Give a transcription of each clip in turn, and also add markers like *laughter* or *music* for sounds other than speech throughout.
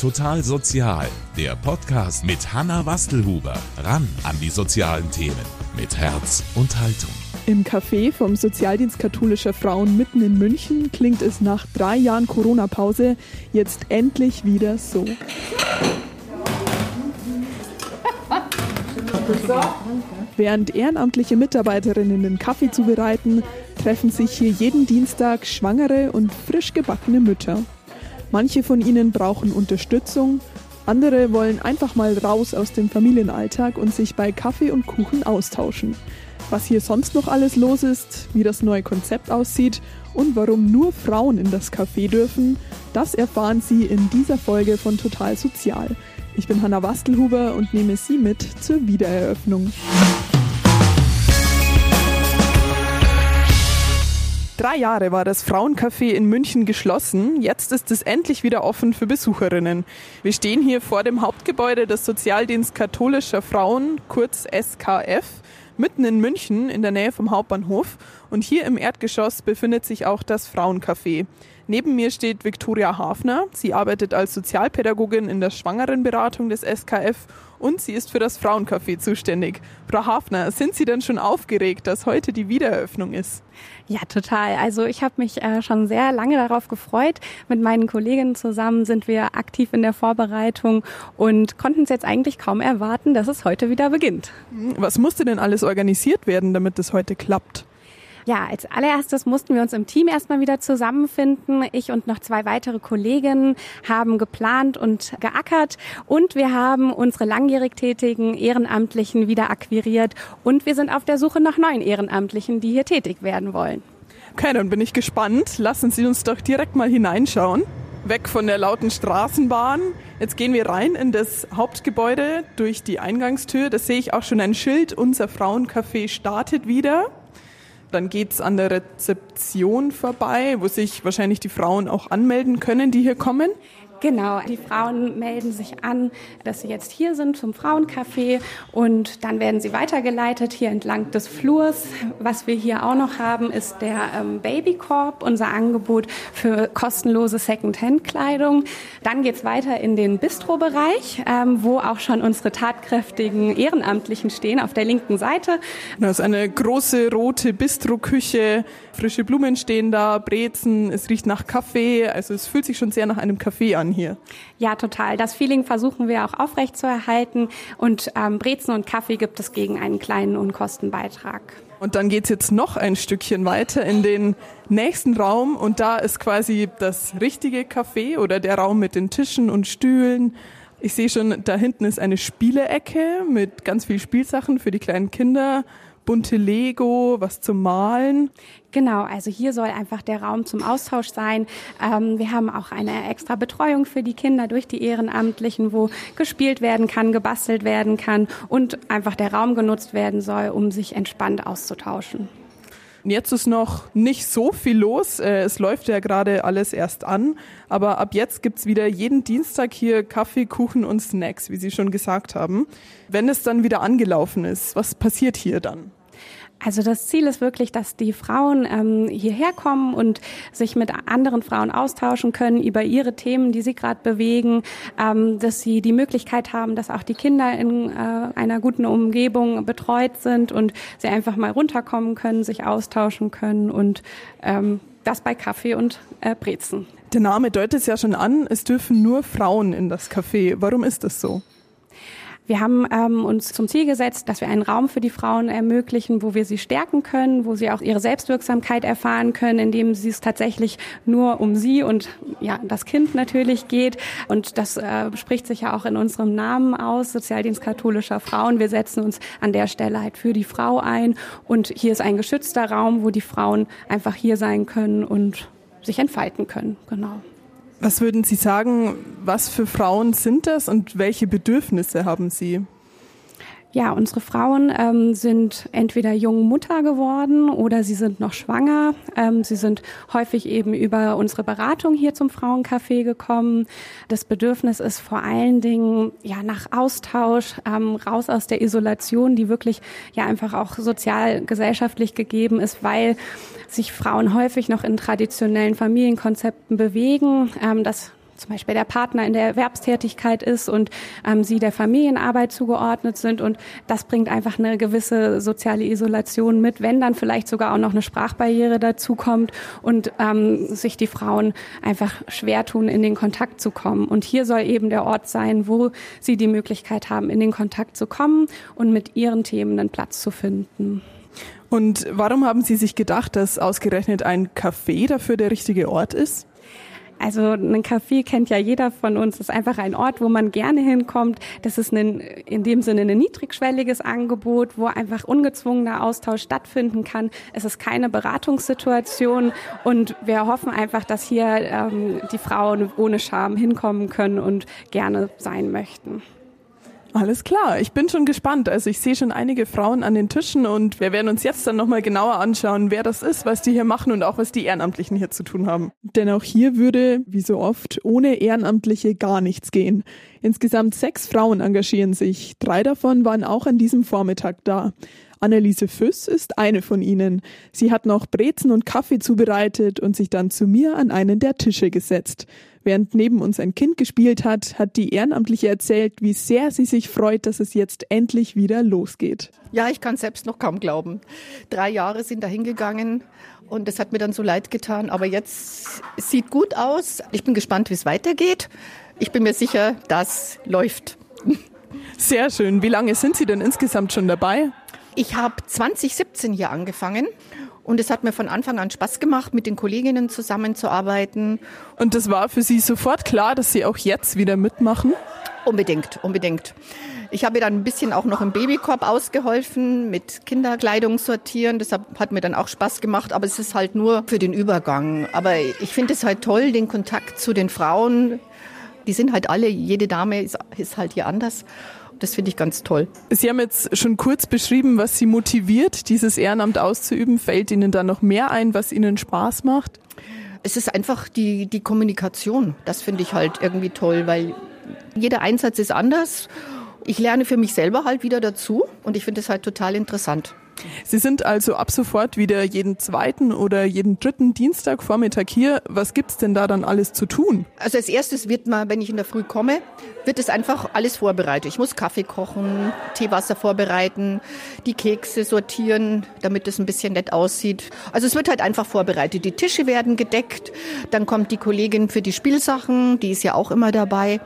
Total Sozial, der Podcast mit Hanna Wastelhuber. Ran an die sozialen Themen mit Herz und Haltung. Im Café vom Sozialdienst katholischer Frauen mitten in München klingt es nach drei Jahren Corona-Pause jetzt endlich wieder so. Während ehrenamtliche Mitarbeiterinnen den Kaffee zubereiten, treffen sich hier jeden Dienstag schwangere und frisch gebackene Mütter. Manche von ihnen brauchen Unterstützung, andere wollen einfach mal raus aus dem Familienalltag und sich bei Kaffee und Kuchen austauschen. Was hier sonst noch alles los ist, wie das neue Konzept aussieht und warum nur Frauen in das Café dürfen, das erfahren Sie in dieser Folge von Total Sozial. Ich bin Hanna Wastelhuber und nehme Sie mit zur Wiedereröffnung. Drei Jahre war das Frauencafé in München geschlossen. Jetzt ist es endlich wieder offen für Besucherinnen. Wir stehen hier vor dem Hauptgebäude des Sozialdienst katholischer Frauen, kurz SKF, mitten in München in der Nähe vom Hauptbahnhof. Und hier im Erdgeschoss befindet sich auch das Frauencafé. Neben mir steht Viktoria Hafner. Sie arbeitet als Sozialpädagogin in der Schwangerenberatung des SKF und sie ist für das Frauencafé zuständig. Frau Hafner, sind Sie denn schon aufgeregt, dass heute die Wiedereröffnung ist? Ja, total. Also ich habe mich äh, schon sehr lange darauf gefreut. Mit meinen Kolleginnen zusammen sind wir aktiv in der Vorbereitung und konnten es jetzt eigentlich kaum erwarten, dass es heute wieder beginnt. Was musste denn alles organisiert werden, damit es heute klappt? Ja, als allererstes mussten wir uns im Team erstmal wieder zusammenfinden. Ich und noch zwei weitere Kolleginnen haben geplant und geackert und wir haben unsere langjährig tätigen Ehrenamtlichen wieder akquiriert und wir sind auf der Suche nach neuen Ehrenamtlichen, die hier tätig werden wollen. Okay, dann bin ich gespannt. Lassen Sie uns doch direkt mal hineinschauen. Weg von der lauten Straßenbahn. Jetzt gehen wir rein in das Hauptgebäude durch die Eingangstür. Da sehe ich auch schon ein Schild. Unser Frauencafé startet wieder. Dann geht's an der Rezeption vorbei, wo sich wahrscheinlich die Frauen auch anmelden können, die hier kommen. Genau, die Frauen melden sich an, dass sie jetzt hier sind zum Frauencafé und dann werden sie weitergeleitet hier entlang des Flurs. Was wir hier auch noch haben, ist der ähm, Babykorb, unser Angebot für kostenlose Second-Hand-Kleidung. Dann geht's weiter in den Bistro-Bereich, ähm, wo auch schon unsere tatkräftigen Ehrenamtlichen stehen, auf der linken Seite. Das ist eine große rote Bistro-Küche, frische Blumen stehen da, Brezen, es riecht nach Kaffee, also es fühlt sich schon sehr nach einem Kaffee an hier. Ja, total. Das Feeling versuchen wir auch aufrechtzuerhalten und ähm, Brezen und Kaffee gibt es gegen einen kleinen Unkostenbeitrag. Und dann geht's jetzt noch ein Stückchen weiter in den nächsten Raum und da ist quasi das richtige Café oder der Raum mit den Tischen und Stühlen. Ich sehe schon, da hinten ist eine Spielecke mit ganz viel Spielsachen für die kleinen Kinder bunte Lego, was zum Malen. Genau, also hier soll einfach der Raum zum Austausch sein. Ähm, wir haben auch eine extra Betreuung für die Kinder durch die Ehrenamtlichen, wo gespielt werden kann, gebastelt werden kann und einfach der Raum genutzt werden soll, um sich entspannt auszutauschen. Jetzt ist noch nicht so viel los. Äh, es läuft ja gerade alles erst an. Aber ab jetzt gibt's wieder jeden Dienstag hier Kaffee, Kuchen und Snacks, wie Sie schon gesagt haben. Wenn es dann wieder angelaufen ist, was passiert hier dann? Also das Ziel ist wirklich, dass die Frauen ähm, hierher kommen und sich mit anderen Frauen austauschen können über ihre Themen, die sie gerade bewegen, ähm, dass sie die Möglichkeit haben, dass auch die Kinder in äh, einer guten Umgebung betreut sind und sie einfach mal runterkommen können, sich austauschen können und ähm, das bei Kaffee und äh, Brezen. Der Name deutet es ja schon an, es dürfen nur Frauen in das Café. Warum ist das so? Wir haben ähm, uns zum Ziel gesetzt, dass wir einen Raum für die Frauen ermöglichen, wo wir sie stärken können, wo sie auch ihre Selbstwirksamkeit erfahren können, indem sie es tatsächlich nur um sie und ja das Kind natürlich geht. Und das äh, spricht sich ja auch in unserem Namen aus, Sozialdienst katholischer Frauen. Wir setzen uns an der Stelle halt für die Frau ein. Und hier ist ein geschützter Raum, wo die Frauen einfach hier sein können und sich entfalten können. Genau. Was würden Sie sagen, was für Frauen sind das und welche Bedürfnisse haben sie? Ja, unsere Frauen ähm, sind entweder jung Mutter geworden oder sie sind noch schwanger. Ähm, sie sind häufig eben über unsere Beratung hier zum Frauencafé gekommen. Das Bedürfnis ist vor allen Dingen ja nach Austausch, ähm, raus aus der Isolation, die wirklich ja einfach auch sozial gesellschaftlich gegeben ist, weil sich Frauen häufig noch in traditionellen Familienkonzepten bewegen. Ähm, das zum Beispiel der Partner in der Erwerbstätigkeit ist und ähm, sie der Familienarbeit zugeordnet sind. Und das bringt einfach eine gewisse soziale Isolation mit, wenn dann vielleicht sogar auch noch eine Sprachbarriere dazu kommt und ähm, sich die Frauen einfach schwer tun, in den Kontakt zu kommen. Und hier soll eben der Ort sein, wo sie die Möglichkeit haben, in den Kontakt zu kommen und mit ihren Themen einen Platz zu finden. Und warum haben Sie sich gedacht, dass ausgerechnet ein Café dafür der richtige Ort ist? Also ein Café kennt ja jeder von uns. Das ist einfach ein Ort, wo man gerne hinkommt. Das ist ein, in dem Sinne ein niedrigschwelliges Angebot, wo einfach ungezwungener Austausch stattfinden kann. Es ist keine Beratungssituation und wir hoffen einfach, dass hier ähm, die Frauen ohne Scham hinkommen können und gerne sein möchten. Alles klar, ich bin schon gespannt. Also ich sehe schon einige Frauen an den Tischen und wir werden uns jetzt dann nochmal genauer anschauen, wer das ist, was die hier machen und auch was die Ehrenamtlichen hier zu tun haben. Denn auch hier würde, wie so oft, ohne Ehrenamtliche gar nichts gehen. Insgesamt sechs Frauen engagieren sich. Drei davon waren auch an diesem Vormittag da. Anneliese Füss ist eine von ihnen. Sie hat noch Brezen und Kaffee zubereitet und sich dann zu mir an einen der Tische gesetzt. Während neben uns ein Kind gespielt hat, hat die Ehrenamtliche erzählt, wie sehr sie sich freut, dass es jetzt endlich wieder losgeht. Ja, ich kann selbst noch kaum glauben. Drei Jahre sind dahingegangen und es hat mir dann so leid getan. Aber jetzt sieht gut aus. Ich bin gespannt, wie es weitergeht. Ich bin mir sicher, das läuft. Sehr schön. Wie lange sind Sie denn insgesamt schon dabei? Ich habe 2017 hier angefangen und es hat mir von Anfang an Spaß gemacht, mit den Kolleginnen zusammenzuarbeiten. Und das war für Sie sofort klar, dass Sie auch jetzt wieder mitmachen? Unbedingt, unbedingt. Ich habe dann ein bisschen auch noch im Babykorb ausgeholfen, mit Kinderkleidung sortieren. Das hat mir dann auch Spaß gemacht, aber es ist halt nur für den Übergang. Aber ich finde es halt toll, den Kontakt zu den Frauen. Die sind halt alle, jede Dame ist, ist halt hier anders. Das finde ich ganz toll. Sie haben jetzt schon kurz beschrieben, was Sie motiviert, dieses Ehrenamt auszuüben. Fällt Ihnen da noch mehr ein, was Ihnen Spaß macht? Es ist einfach die, die Kommunikation. Das finde ich halt irgendwie toll, weil jeder Einsatz ist anders. Ich lerne für mich selber halt wieder dazu und ich finde es halt total interessant. Sie sind also ab sofort wieder jeden zweiten oder jeden dritten Dienstag Vormittag hier. Was gibt's denn da dann alles zu tun? Also als erstes wird mal, wenn ich in der Früh komme, wird es einfach alles vorbereitet. Ich muss Kaffee kochen, Teewasser vorbereiten, die Kekse sortieren, damit es ein bisschen nett aussieht. Also es wird halt einfach vorbereitet. Die Tische werden gedeckt, dann kommt die Kollegin für die Spielsachen, die ist ja auch immer dabei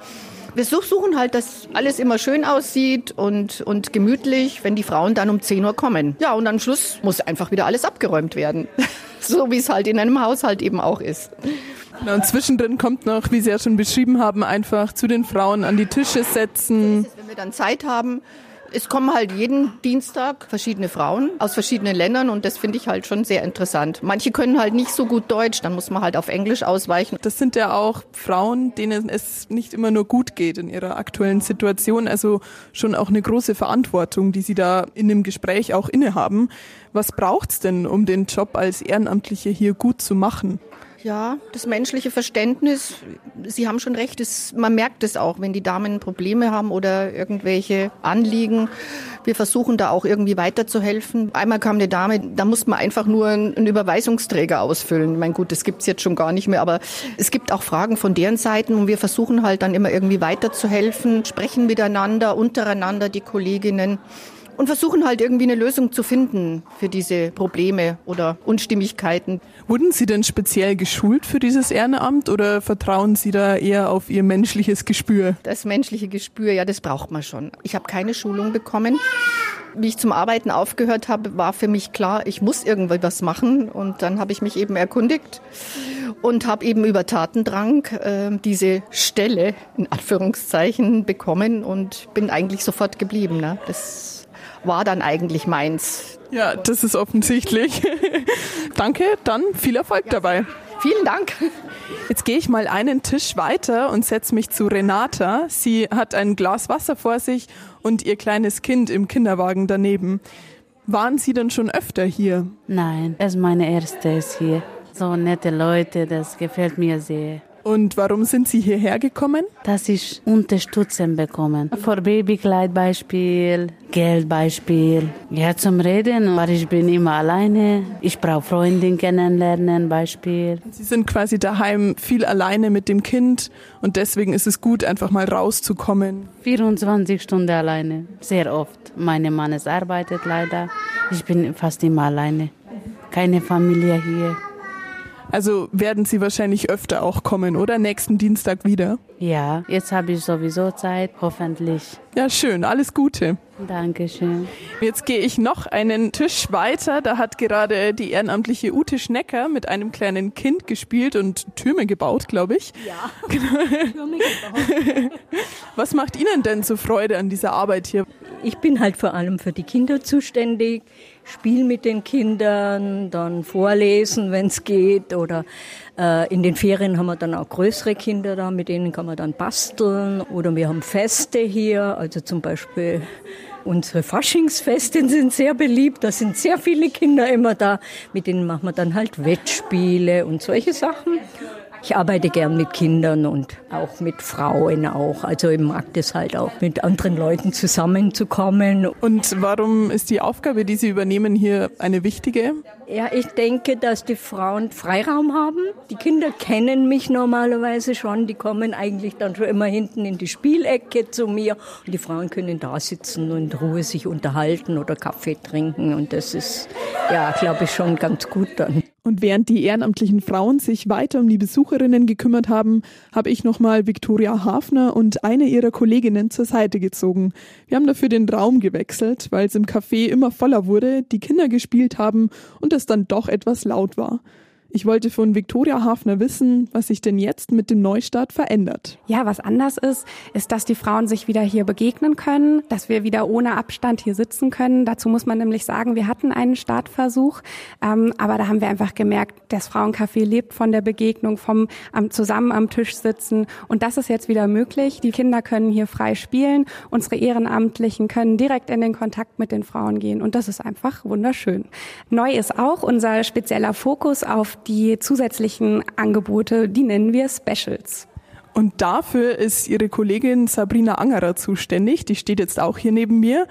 wir suchen halt, dass alles immer schön aussieht und, und gemütlich, wenn die Frauen dann um 10 Uhr kommen. Ja, und am Schluss muss einfach wieder alles abgeräumt werden. *laughs* so wie es halt in einem Haushalt eben auch ist. und zwischendrin kommt noch, wie Sie ja schon beschrieben haben, einfach zu den Frauen an die Tische setzen. So es, wenn wir dann Zeit haben, es kommen halt jeden Dienstag verschiedene Frauen aus verschiedenen Ländern und das finde ich halt schon sehr interessant. Manche können halt nicht so gut Deutsch, dann muss man halt auf Englisch ausweichen. Das sind ja auch Frauen, denen es nicht immer nur gut geht in ihrer aktuellen Situation, also schon auch eine große Verantwortung, die sie da in dem Gespräch auch innehaben. Was braucht's denn, um den Job als Ehrenamtliche hier gut zu machen? Ja, das menschliche Verständnis, Sie haben schon recht, es, man merkt es auch, wenn die Damen Probleme haben oder irgendwelche Anliegen. Wir versuchen da auch irgendwie weiterzuhelfen. Einmal kam eine Dame, da muss man einfach nur einen Überweisungsträger ausfüllen. Mein gut, das gibt's jetzt schon gar nicht mehr, aber es gibt auch Fragen von deren Seiten und wir versuchen halt dann immer irgendwie weiterzuhelfen, sprechen miteinander, untereinander, die Kolleginnen und versuchen halt irgendwie eine Lösung zu finden für diese Probleme oder Unstimmigkeiten. Wurden Sie denn speziell geschult für dieses Ehrenamt oder vertrauen Sie da eher auf Ihr menschliches Gespür? Das menschliche Gespür, ja, das braucht man schon. Ich habe keine Schulung bekommen. Wie ich zum Arbeiten aufgehört habe, war für mich klar, ich muss irgendwas machen. Und dann habe ich mich eben erkundigt und habe eben über Tatendrang äh, diese Stelle in Anführungszeichen bekommen und bin eigentlich sofort geblieben. Ne? Das war dann eigentlich meins. Ja, das ist offensichtlich. *laughs* Danke, dann viel Erfolg ja, dabei. Vielen Dank. Jetzt gehe ich mal einen Tisch weiter und setze mich zu Renata. Sie hat ein Glas Wasser vor sich und ihr kleines Kind im Kinderwagen daneben. Waren Sie denn schon öfter hier? Nein, es ist meine erste ist hier. So nette Leute, das gefällt mir sehr. Und warum sind Sie hierher gekommen? Dass ich Unterstützung bekommen. Für Babykleid Beispiel, Geld Beispiel. Ja, zum Reden, weil ich bin immer alleine. Ich brauche Freundin kennenlernen Beispiel. Sie sind quasi daheim viel alleine mit dem Kind und deswegen ist es gut, einfach mal rauszukommen. 24 Stunden alleine, sehr oft. Meine Mann arbeitet leider. Ich bin fast immer alleine. Keine Familie hier. Also werden Sie wahrscheinlich öfter auch kommen, oder? Nächsten Dienstag wieder? Ja, jetzt habe ich sowieso Zeit, hoffentlich. Ja, schön. Alles Gute. Dankeschön. Jetzt gehe ich noch einen Tisch weiter. Da hat gerade die ehrenamtliche Ute Schnecker mit einem kleinen Kind gespielt und Türme gebaut, glaube ich. Ja, *laughs* Türme gebaut. Was macht Ihnen denn so Freude an dieser Arbeit hier? Ich bin halt vor allem für die Kinder zuständig. Spiel mit den Kindern, dann vorlesen, wenn es geht. Oder äh, in den Ferien haben wir dann auch größere Kinder da, mit denen kann man dann basteln. Oder wir haben Feste hier, also zum Beispiel Unsere Faschingsfeste sind sehr beliebt, da sind sehr viele Kinder immer da. Mit denen machen wir dann halt Wettspiele und solche Sachen. Ich arbeite gern mit Kindern und auch mit Frauen auch. Also ich mag das halt auch, mit anderen Leuten zusammenzukommen. Und warum ist die Aufgabe, die Sie übernehmen, hier eine wichtige? Ja, ich denke, dass die Frauen Freiraum haben. Die Kinder kennen mich normalerweise schon. Die kommen eigentlich dann schon immer hinten in die Spielecke zu mir. Und die Frauen können da sitzen und in Ruhe sich unterhalten oder Kaffee trinken. Und das ist, ja, glaube ich, schon ganz gut dann. Und während die ehrenamtlichen Frauen sich weiter um die Besucherinnen gekümmert haben, habe ich nochmal Viktoria Hafner und eine ihrer Kolleginnen zur Seite gezogen. Wir haben dafür den Raum gewechselt, weil es im Café immer voller wurde, die Kinder gespielt haben und es dann doch etwas laut war. Ich wollte von Viktoria Hafner wissen, was sich denn jetzt mit dem Neustart verändert. Ja, was anders ist, ist, dass die Frauen sich wieder hier begegnen können, dass wir wieder ohne Abstand hier sitzen können. Dazu muss man nämlich sagen, wir hatten einen Startversuch, ähm, aber da haben wir einfach gemerkt, das Frauencafé lebt von der Begegnung, vom am, zusammen am Tisch sitzen und das ist jetzt wieder möglich. Die Kinder können hier frei spielen, unsere Ehrenamtlichen können direkt in den Kontakt mit den Frauen gehen und das ist einfach wunderschön. Neu ist auch unser spezieller Fokus auf die zusätzlichen Angebote, die nennen wir Specials. Und dafür ist Ihre Kollegin Sabrina Angerer zuständig. Die steht jetzt auch hier neben mir.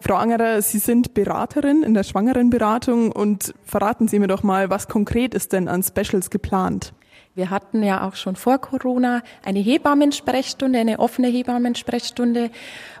Frau Angerer, Sie sind Beraterin in der Schwangerenberatung und verraten Sie mir doch mal, was konkret ist denn an Specials geplant? Wir hatten ja auch schon vor Corona eine Hebammensprechstunde, eine offene Hebammensprechstunde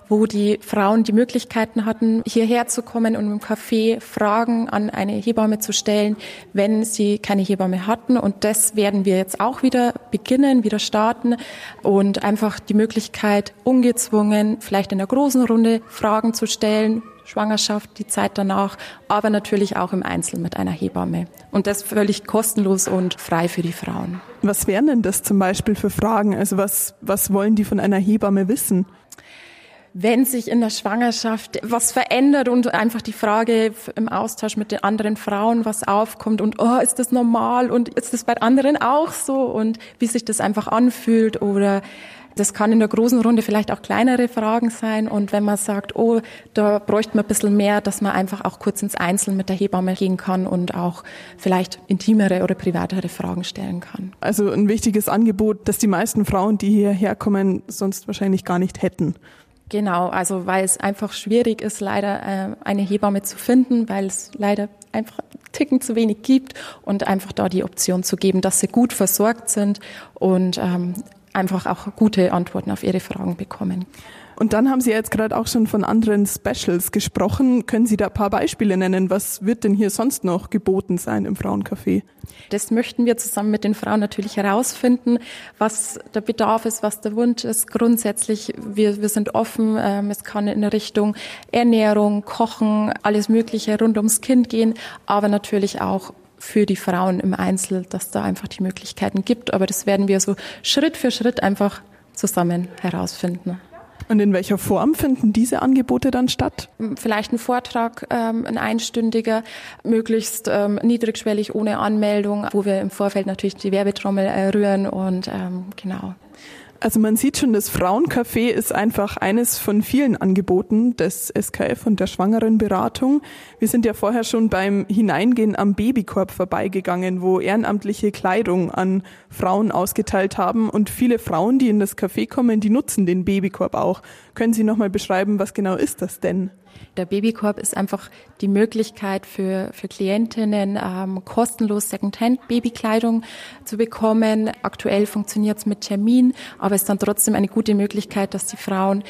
wo die Frauen die Möglichkeiten hatten, hierher zu kommen und im Café Fragen an eine Hebamme zu stellen, wenn sie keine Hebamme hatten. Und das werden wir jetzt auch wieder beginnen, wieder starten und einfach die Möglichkeit, ungezwungen, vielleicht in der großen Runde Fragen zu stellen, Schwangerschaft, die Zeit danach, aber natürlich auch im Einzel mit einer Hebamme. Und das völlig kostenlos und frei für die Frauen. Was wären denn das zum Beispiel für Fragen? Also was, was wollen die von einer Hebamme wissen? wenn sich in der Schwangerschaft was verändert und einfach die Frage im Austausch mit den anderen Frauen was aufkommt und oh, ist das normal und ist das bei anderen auch so und wie sich das einfach anfühlt oder das kann in der großen Runde vielleicht auch kleinere Fragen sein. Und wenn man sagt, oh, da bräuchte man ein bisschen mehr, dass man einfach auch kurz ins Einzelne mit der Hebamme gehen kann und auch vielleicht intimere oder privatere Fragen stellen kann. Also ein wichtiges Angebot, das die meisten Frauen, die hierher kommen, sonst wahrscheinlich gar nicht hätten. Genau, also weil es einfach schwierig ist, leider äh, eine Hebamme zu finden, weil es leider einfach Ticken zu wenig gibt und einfach da die Option zu geben, dass sie gut versorgt sind und ähm, einfach auch gute Antworten auf ihre Fragen bekommen. Und dann haben Sie jetzt gerade auch schon von anderen Specials gesprochen. Können Sie da ein paar Beispiele nennen? Was wird denn hier sonst noch geboten sein im Frauencafé? Das möchten wir zusammen mit den Frauen natürlich herausfinden, was der Bedarf ist, was der Wunsch ist. Grundsätzlich, wir, wir sind offen. Ähm, es kann in Richtung Ernährung, Kochen, alles Mögliche rund ums Kind gehen, aber natürlich auch für die Frauen im Einzel, dass da einfach die Möglichkeiten gibt. Aber das werden wir so Schritt für Schritt einfach zusammen herausfinden. Und in welcher Form finden diese Angebote dann statt? Vielleicht ein Vortrag, ähm, ein einstündiger, möglichst ähm, niedrigschwellig, ohne Anmeldung, wo wir im Vorfeld natürlich die Werbetrommel äh, rühren und ähm, genau. Also man sieht schon, das Frauencafé ist einfach eines von vielen Angeboten des SKF und der Schwangerenberatung. Wir sind ja vorher schon beim Hineingehen am Babykorb vorbeigegangen, wo ehrenamtliche Kleidung an Frauen ausgeteilt haben und viele Frauen, die in das Café kommen, die nutzen den Babykorb auch. Können Sie noch mal beschreiben, was genau ist das denn? Der Babykorb ist einfach die Möglichkeit für, für Klientinnen, ähm, kostenlos Secondhand-Babykleidung zu bekommen. Aktuell funktioniert es mit Termin, aber es ist dann trotzdem eine gute Möglichkeit, dass die Frauen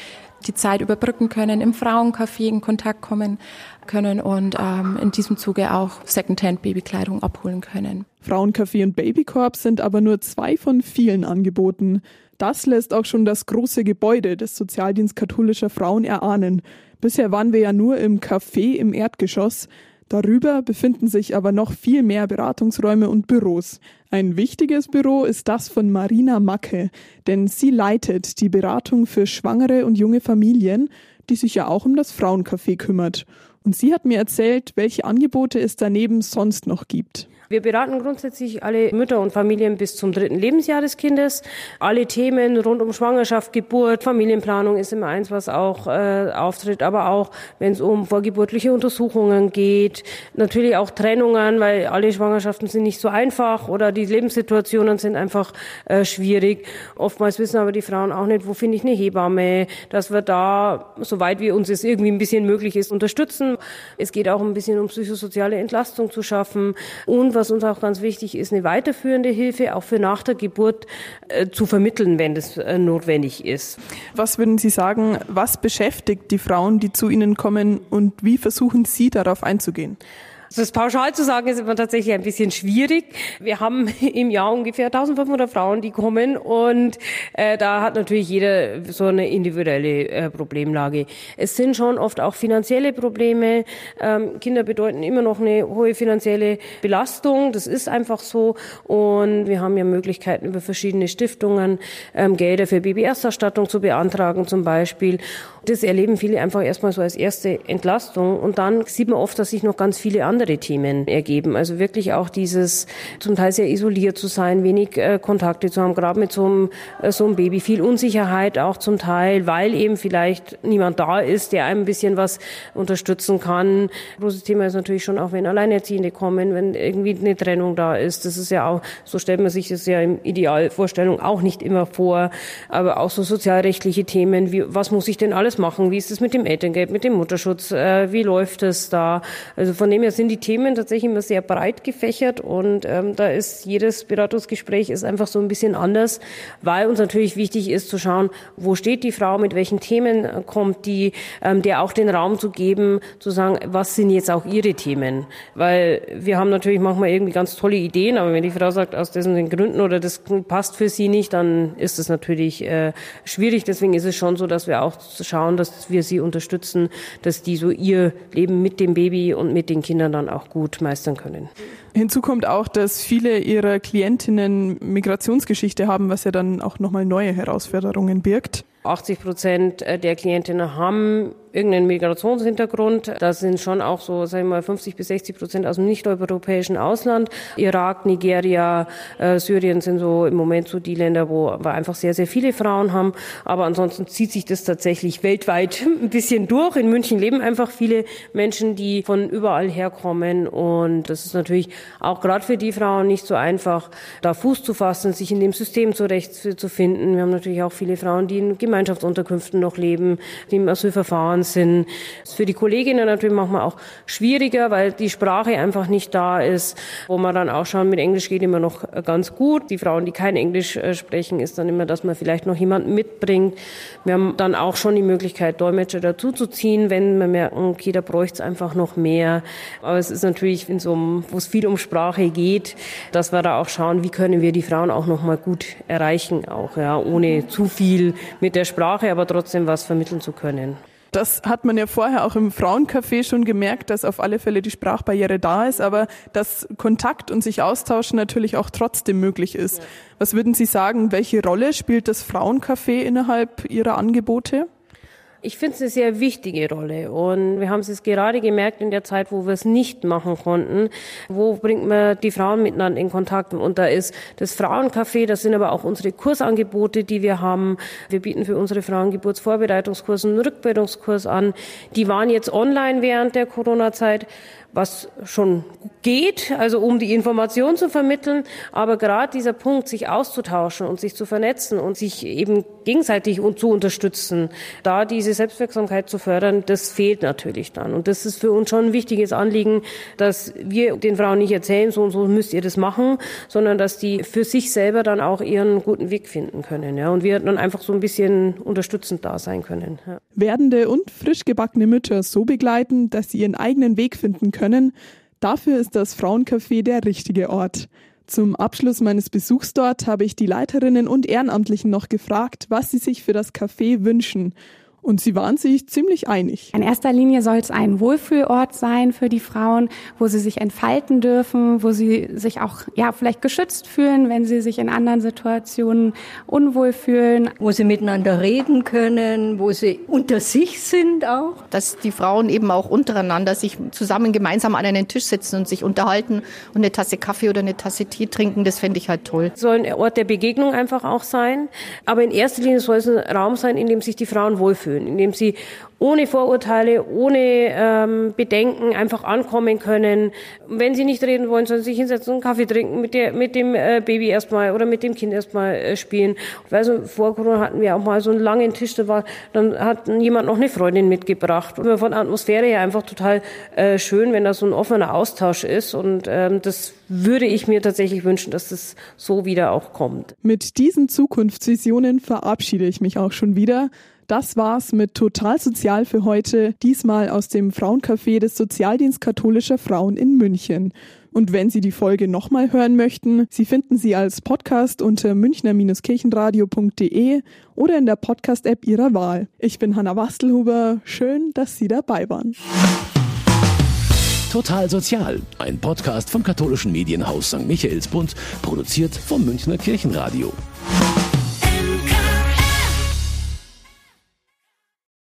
die Zeit überbrücken können, im Frauencafé in Kontakt kommen können und ähm, in diesem Zuge auch Secondhand-Babykleidung abholen können. Frauencafé und Babykorb sind aber nur zwei von vielen Angeboten. Das lässt auch schon das große Gebäude des Sozialdienst katholischer Frauen erahnen. Bisher waren wir ja nur im Café im Erdgeschoss. Darüber befinden sich aber noch viel mehr Beratungsräume und Büros. Ein wichtiges Büro ist das von Marina Macke, denn sie leitet die Beratung für schwangere und junge Familien, die sich ja auch um das Frauencafé kümmert. Und sie hat mir erzählt, welche Angebote es daneben sonst noch gibt. Wir beraten grundsätzlich alle Mütter und Familien bis zum dritten Lebensjahr des Kindes. Alle Themen rund um Schwangerschaft, Geburt, Familienplanung ist immer eins, was auch äh, auftritt, aber auch wenn es um vorgeburtliche Untersuchungen geht, natürlich auch Trennungen, weil alle Schwangerschaften sind nicht so einfach oder die Lebenssituationen sind einfach äh, schwierig. Oftmals wissen aber die Frauen auch nicht, wo finde ich eine Hebamme, dass wir da, soweit wie uns es irgendwie ein bisschen möglich ist, unterstützen. Es geht auch ein bisschen um psychosoziale Entlastung zu schaffen und was uns auch ganz wichtig ist, eine weiterführende Hilfe auch für nach der Geburt äh, zu vermitteln, wenn das äh, notwendig ist. Was würden Sie sagen, was beschäftigt die Frauen, die zu Ihnen kommen und wie versuchen Sie darauf einzugehen? Das pauschal zu sagen ist immer tatsächlich ein bisschen schwierig. Wir haben *laughs* im Jahr ungefähr 1500 Frauen, die kommen und äh, da hat natürlich jeder so eine individuelle äh, Problemlage. Es sind schon oft auch finanzielle Probleme. Ähm, Kinder bedeuten immer noch eine hohe finanzielle Belastung. Das ist einfach so und wir haben ja Möglichkeiten über verschiedene Stiftungen ähm, Gelder für Babyersterstattung zu beantragen zum Beispiel. Das erleben viele einfach erstmal so als erste Entlastung und dann sieht man oft, dass sich noch ganz viele andere andere Themen ergeben. Also wirklich auch dieses zum Teil sehr isoliert zu sein, wenig äh, Kontakte zu haben, gerade mit so einem, äh, so einem Baby, viel Unsicherheit auch zum Teil, weil eben vielleicht niemand da ist, der einem ein bisschen was unterstützen kann. Großes Thema ist natürlich schon auch, wenn Alleinerziehende kommen, wenn irgendwie eine Trennung da ist. Das ist ja auch, so stellt man sich das ja im Idealvorstellung auch nicht immer vor, aber auch so sozialrechtliche Themen, wie, was muss ich denn alles machen? Wie ist es mit dem Elterngeld, mit dem Mutterschutz? Äh, wie läuft es da? Also von dem her sind die Themen tatsächlich immer sehr breit gefächert und ähm, da ist jedes Beratungsgespräch ist einfach so ein bisschen anders, weil uns natürlich wichtig ist zu schauen, wo steht die Frau, mit welchen Themen äh, kommt die, ähm, der auch den Raum zu geben, zu sagen, was sind jetzt auch ihre Themen, weil wir haben natürlich manchmal irgendwie ganz tolle Ideen, aber wenn die Frau sagt, aus diesen Gründen oder das passt für sie nicht, dann ist es natürlich äh, schwierig. Deswegen ist es schon so, dass wir auch schauen, dass wir sie unterstützen, dass die so ihr Leben mit dem Baby und mit den Kindern dann auch gut meistern können. Hinzu kommt auch, dass viele ihrer Klientinnen Migrationsgeschichte haben, was ja dann auch nochmal neue Herausforderungen birgt. 80 Prozent der Klientinnen haben irgendeinen Migrationshintergrund. Das sind schon auch so, sagen wir mal, 50 bis 60 Prozent aus dem nicht-europäischen Ausland. Irak, Nigeria, äh, Syrien sind so im Moment so die Länder, wo wir einfach sehr, sehr viele Frauen haben. Aber ansonsten zieht sich das tatsächlich weltweit *laughs* ein bisschen durch. In München leben einfach viele Menschen, die von überall herkommen. Und das ist natürlich auch gerade für die Frauen nicht so einfach, da Fuß zu fassen, sich in dem System zurechtzufinden. Wir haben natürlich auch viele Frauen, die in Gemeinschaftsunterkünften noch leben, die im Asylverfahren sind. Ist für die Kolleginnen natürlich manchmal auch schwieriger, weil die Sprache einfach nicht da ist, wo man dann auch schauen, mit Englisch geht immer noch ganz gut. Die Frauen, die kein Englisch äh, sprechen, ist dann immer, dass man vielleicht noch jemanden mitbringt. Wir haben dann auch schon die Möglichkeit, Dolmetscher dazuzuziehen, wenn wir merken, okay, da bräuchte es einfach noch mehr. Aber es ist natürlich, in so einem, wo es viel um Sprache geht, dass wir da auch schauen, wie können wir die Frauen auch noch mal gut erreichen, auch ja, ohne zu viel mit der Sprache, aber trotzdem was vermitteln zu können. Das hat man ja vorher auch im Frauencafé schon gemerkt, dass auf alle Fälle die Sprachbarriere da ist, aber dass Kontakt und sich austauschen natürlich auch trotzdem möglich ist. Was würden Sie sagen, welche Rolle spielt das Frauencafé innerhalb Ihrer Angebote? Ich finde es eine sehr wichtige Rolle und wir haben es gerade gemerkt in der Zeit, wo wir es nicht machen konnten. Wo bringt man die Frauen miteinander in Kontakt? Und da ist das Frauencafé, das sind aber auch unsere Kursangebote, die wir haben. Wir bieten für unsere Frauen Geburtsvorbereitungskurse einen Rückbildungskurs an. Die waren jetzt online während der Corona-Zeit was schon geht, also um die Information zu vermitteln. Aber gerade dieser Punkt, sich auszutauschen und sich zu vernetzen und sich eben gegenseitig zu unterstützen, da diese Selbstwirksamkeit zu fördern, das fehlt natürlich dann. Und das ist für uns schon ein wichtiges Anliegen, dass wir den Frauen nicht erzählen, so und so müsst ihr das machen, sondern dass die für sich selber dann auch ihren guten Weg finden können. Ja. Und wir dann einfach so ein bisschen unterstützend da sein können. Ja. Werdende und frisch gebackene Mütter so begleiten, dass sie ihren eigenen Weg finden können können. Dafür ist das Frauencafé der richtige Ort. Zum Abschluss meines Besuchs dort habe ich die Leiterinnen und Ehrenamtlichen noch gefragt, was sie sich für das Café wünschen. Und sie waren sich ziemlich einig. In erster Linie soll es ein Wohlfühlort sein für die Frauen, wo sie sich entfalten dürfen, wo sie sich auch ja vielleicht geschützt fühlen, wenn sie sich in anderen Situationen unwohl fühlen, wo sie miteinander reden können, wo sie unter sich sind auch, dass die Frauen eben auch untereinander sich zusammen gemeinsam an einen Tisch setzen und sich unterhalten und eine Tasse Kaffee oder eine Tasse Tee trinken, das fände ich halt toll. Soll ein Ort der Begegnung einfach auch sein, aber in erster Linie soll es ein Raum sein, in dem sich die Frauen wohlfühlen fühlen, indem sie ohne Vorurteile, ohne ähm, Bedenken einfach ankommen können. Wenn sie nicht reden wollen, sollen sie sich hinsetzen und Kaffee trinken, mit, der, mit dem äh, Baby erstmal oder mit dem Kind erstmal äh, spielen. Also vor Corona hatten wir auch mal so einen langen Tisch, da war, dann hat jemand noch eine Freundin mitgebracht. Und von der Atmosphäre her einfach total äh, schön, wenn da so ein offener Austausch ist. Und ähm, das würde ich mir tatsächlich wünschen, dass das so wieder auch kommt. Mit diesen Zukunftsvisionen verabschiede ich mich auch schon wieder. Das war's mit Total Sozial für heute, diesmal aus dem Frauencafé des Sozialdienst katholischer Frauen in München. Und wenn Sie die Folge nochmal hören möchten, Sie finden sie als Podcast unter münchner-kirchenradio.de oder in der Podcast-App Ihrer Wahl. Ich bin Hanna Wastelhuber. Schön, dass Sie dabei waren. Total Sozial, ein Podcast vom katholischen Medienhaus St. Michaelsbund, produziert vom Münchner Kirchenradio.